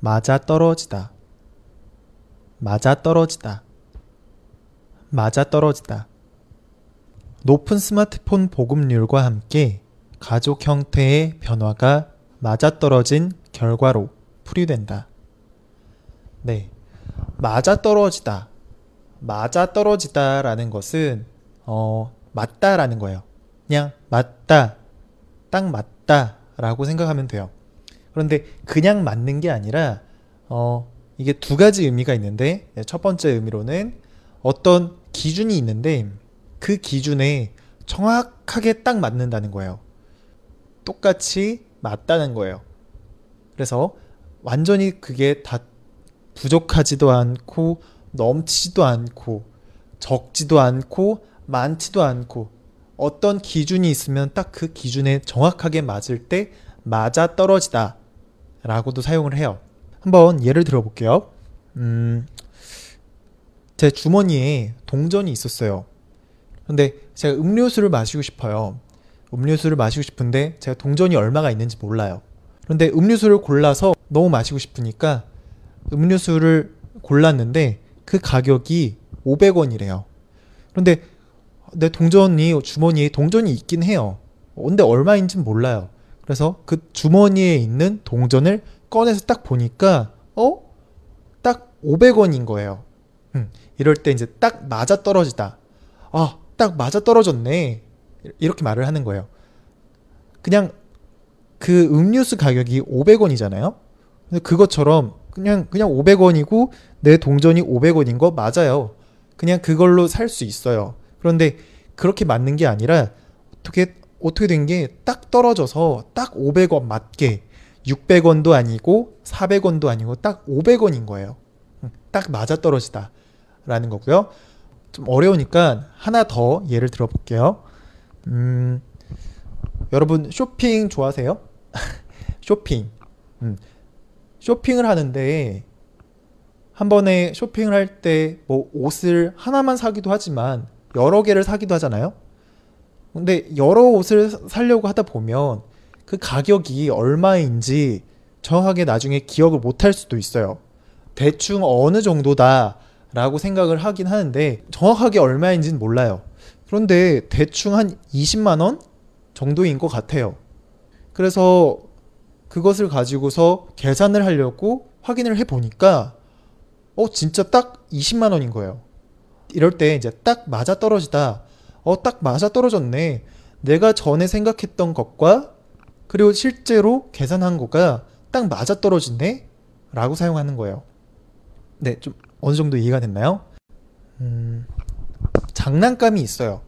맞아 떨어지다. 맞아 떨어지다. 맞아 떨어지다. 높은 스마트폰 보급률과 함께 가족 형태의 변화가 맞아떨어진 결과로 풀이된다. 네. 맞아떨어지다. 맞아떨어지다 라는 것은 어, 맞다 라는 거예요. 그냥 맞다. 딱 맞다 라고 생각하면 돼요. 그런데 그냥 맞는 게 아니라 어, 이게 두 가지 의미가 있는데 첫 번째 의미로는 어떤 기준이 있는데 그 기준에 정확하게 딱 맞는다는 거예요. 똑같이 맞다는 거예요. 그래서 완전히 그게 다 부족하지도 않고 넘치지도 않고 적지도 않고 많지도 않고 어떤 기준이 있으면 딱 그 기준에 정확하게 맞을 때 맞아 떨어지다 라고도 사용을 해요. 한번 예를 들어 볼게요. 음, 제 주머니에 동전이 있었어요. 근데 제가 음료수를 마시고 싶어요. 음료수를 마시고 싶은데 제가 동전이 얼마가 있는지 몰라요. 그런데 음료수를 골라서 너무 마시고 싶으니까 음료수를 골랐는데 그 가격이 500원이래요. 그런데 내 동전이 주머니에 동전이 있긴 해요. 근데 얼마인지 몰라요. 그래서 그 주머니에 있는 동전을 꺼내서 딱 보니까 어? 딱 500원인 거예요. 음, 이럴 때 이제 딱 맞아 떨어지다. 아, 딱 맞아 떨어졌네. 이렇게 말을 하는 거예요. 그냥 그 음료수 가격이 500원이잖아요. 그것처럼 그냥 그냥 500원이고 내 동전이 500원인 거 맞아요. 그냥 그걸로 살 수 있어요. 그런데 그렇게 맞는 게 아니라 어떻게 어떻게 된 게 딱 떨어져서 딱 500원 맞게 600원도 아니고 400원도 아니고 딱 500원인 거예요. 딱 맞아 떨어지다. 라는 거고요. 좀 어려우니까 하나 더 예를 들어 볼게요. 음, 여러분 쇼핑 좋아하세요? 쇼핑. 음, 쇼핑을 하는데 한 번에 쇼핑을 할 때 뭐 옷을 하나만 사기도 하지만 여러 개를 사기도 하잖아요. 근데 여러 옷을 사려고 하다 보면 그 가격이 얼마인지 정확하게 나중에 기억을 못할 수도 있어요. 대충 어느 정도다라고 생각을 하긴 하는데 정확하게 얼마인지는 몰라요. 그런데 대충 한 20만 원 정도인 것 같아요. 그래서 그것을 가지고서 계산을 하려고 확인을 해 보니까 어 진짜 딱 20만 원인 거예요. 이럴 때 이제 딱 맞아 떨어지다. 어 딱 맞아 떨어졌네. 내가 전에 생각했던 것과 그리고 실제로 계산한 거가 딱 맞아 떨어진네? 라고 사용하는 거예요. 네, 좀 어느 정도 이해가 됐나요? 음, 장난감이 있어요.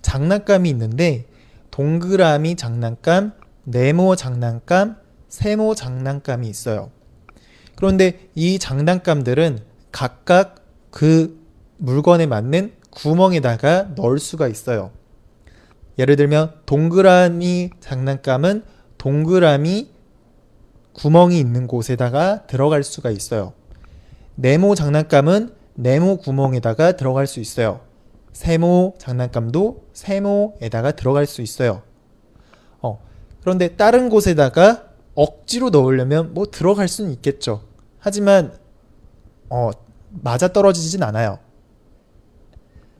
장난감이 있는데 동그라미 장난감, 네모 장난감, 세모 장난감이 있어요. 그런데 이 장난감들은 각각 그 물건에 맞는 구멍에다가 넣을 수가 있어요. 예를 들면 동그라미 장난감은 동그라미 구멍이 있는 곳에다가 들어갈 수가 있어요. 네모 장난감은 네모 구멍에다가 들어갈 수 있어요. 세모 장난감도 세모에다가 들어갈 수 있어요. 어, 그런데 다른 곳에다가 억지로 넣으려면 뭐 들어갈 수는 있겠죠. 하지만 어, 맞아 떨어지진 않아요.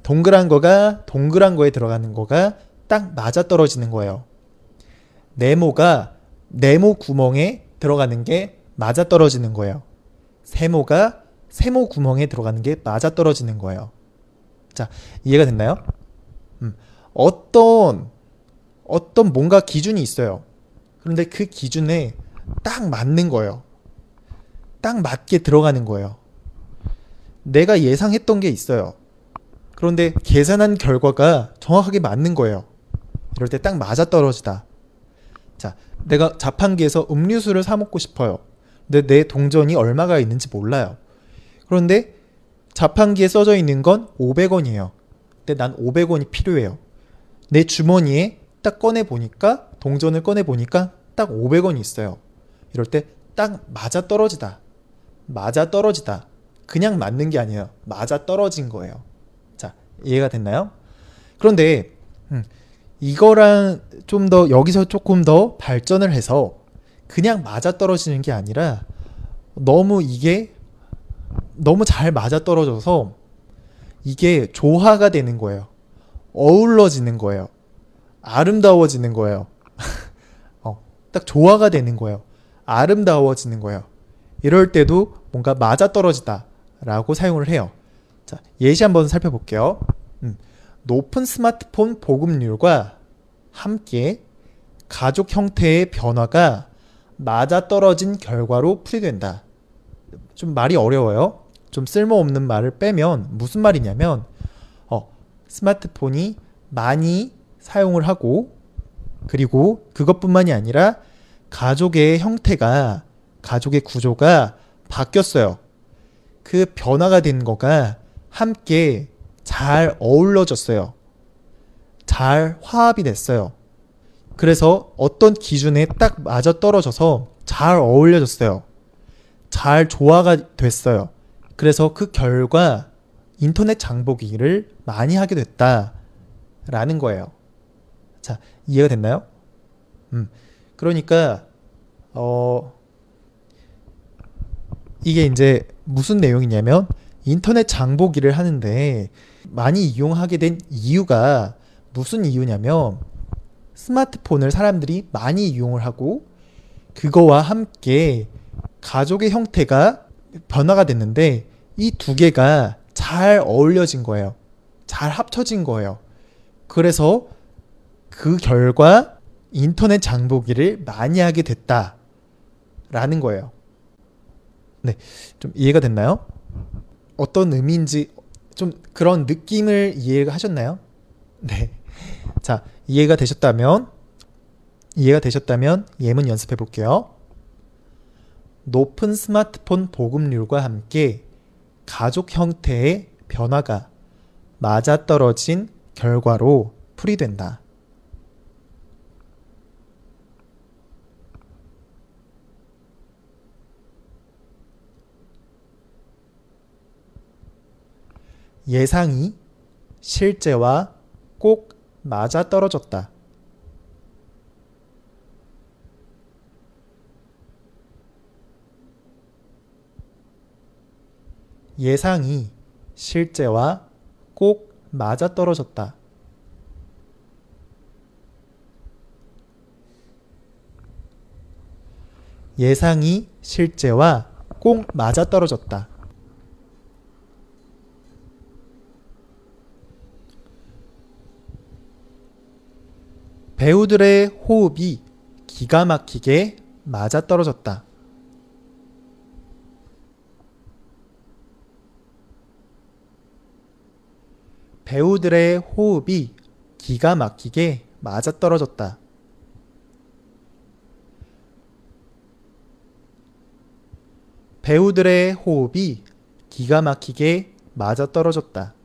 동그란 거가 동그란 거에 들어가는 거가 딱 맞아 떨어지는 거예요. 네모가 네모 구멍에 들어가는 게 맞아 떨어지는 거예요. 세모가 세모 구멍에 들어가는 게 맞아 떨어지는 거예요. 자, 이해가 됐나요? 음, 어떤 어떤 뭔가 기준이 있어요. 그런데 그 기준에 딱 맞는 거예요. 딱 맞게 들어가는 거예요. 내가 예상했던 게 있어요. 그런데 계산한 결과가 정확하게 맞는 거예요. 이럴 때 딱 맞아 떨어지다. 자, 내가 자판기에서 음료수를 사 먹고 싶어요. 근데 내 동전이 얼마가 있는지 몰라요. 그런데 자판기에 써져 있는 건 500원이에요. 근데 난 500원이 필요해요. 내 주머니에 딱 꺼내 보니까 동전을 꺼내 보니까 딱 500원이 있어요. 이럴 때 딱 맞아 떨어지다. 맞아 떨어지다. 그냥 맞는 게 아니에요. 맞아 떨어진 거예요. 자, 이해가 됐나요? 그런데 음, 이거랑 좀 더 여기서 조금 더 발전을 해서 그냥 맞아 떨어지는 게 아니라 너무 이게 너무 잘 맞아떨어져서 이게 조화가 되는 거예요. 어울러지는 거예요. 아름다워지는 거예요. 어, 딱 조화가 되는 거예요. 아름다워지는 거예요. 이럴 때도 뭔가 맞아떨어지다 라고 사용을 해요. 자, 예시 한번 살펴볼게요. 음, 높은 스마트폰 보급률과 함께 가족 형태의 변화가 맞아떨어진 결과로 풀이된다. 좀 말이 어려워요. 좀 쓸모없는 말을 빼면 무슨 말이냐면 어, 스마트폰이 많이 사용을 하고 그리고 그것뿐만이 아니라 가족의 형태가 가족의 구조가 바뀌었어요. 그 변화가 된 거가 함께 잘 어울러졌어요. 잘 화합이 됐어요. 그래서 어떤 기준에 딱 맞아 떨어져서 잘 어울려졌어요. 잘 조화가 됐어요. 그래서 그 결과 인터넷 장보기를 많이 하게 됐다라는 거예요. 자, 이해가 됐나요? 음. 그러니까 어 이게 이제 무슨 내용이냐면 인터넷 장보기를 하는데 많이 이용하게 된 이유가 무슨 이유냐면 스마트폰을 사람들이 많이 이용을 하고 그거와 함께 가족의 형태가 변화가 됐는데 이 두 개가 잘 어울려진 거예요. 잘 합쳐진 거예요. 그래서 그 결과 인터넷 장보기를 많이 하게 됐다라는 거예요. 네, 좀 이해가 됐나요? 어떤 의미인지 좀 그런 느낌을 이해가 하셨나요? 네. 자, 이해가 되셨다면 이해가 되셨다면 예문 연습해 볼게요. 높은 스마트폰 보급률과 함께 가족 형태의 변화가 맞아떨어진 결과로 풀이된다. 예상이 실제와 꼭 맞아떨어졌다. 예상이 실제와 꼭 맞아떨어졌다. 예상이 실제와 꼭 맞아떨어졌다. 배우들의 호흡이 기가 막히게 맞아떨어졌다. 배우들의 호흡이 기가 막히게 맞아떨어졌다. 배우들의 호흡이 기가 막히게 맞아떨어졌다.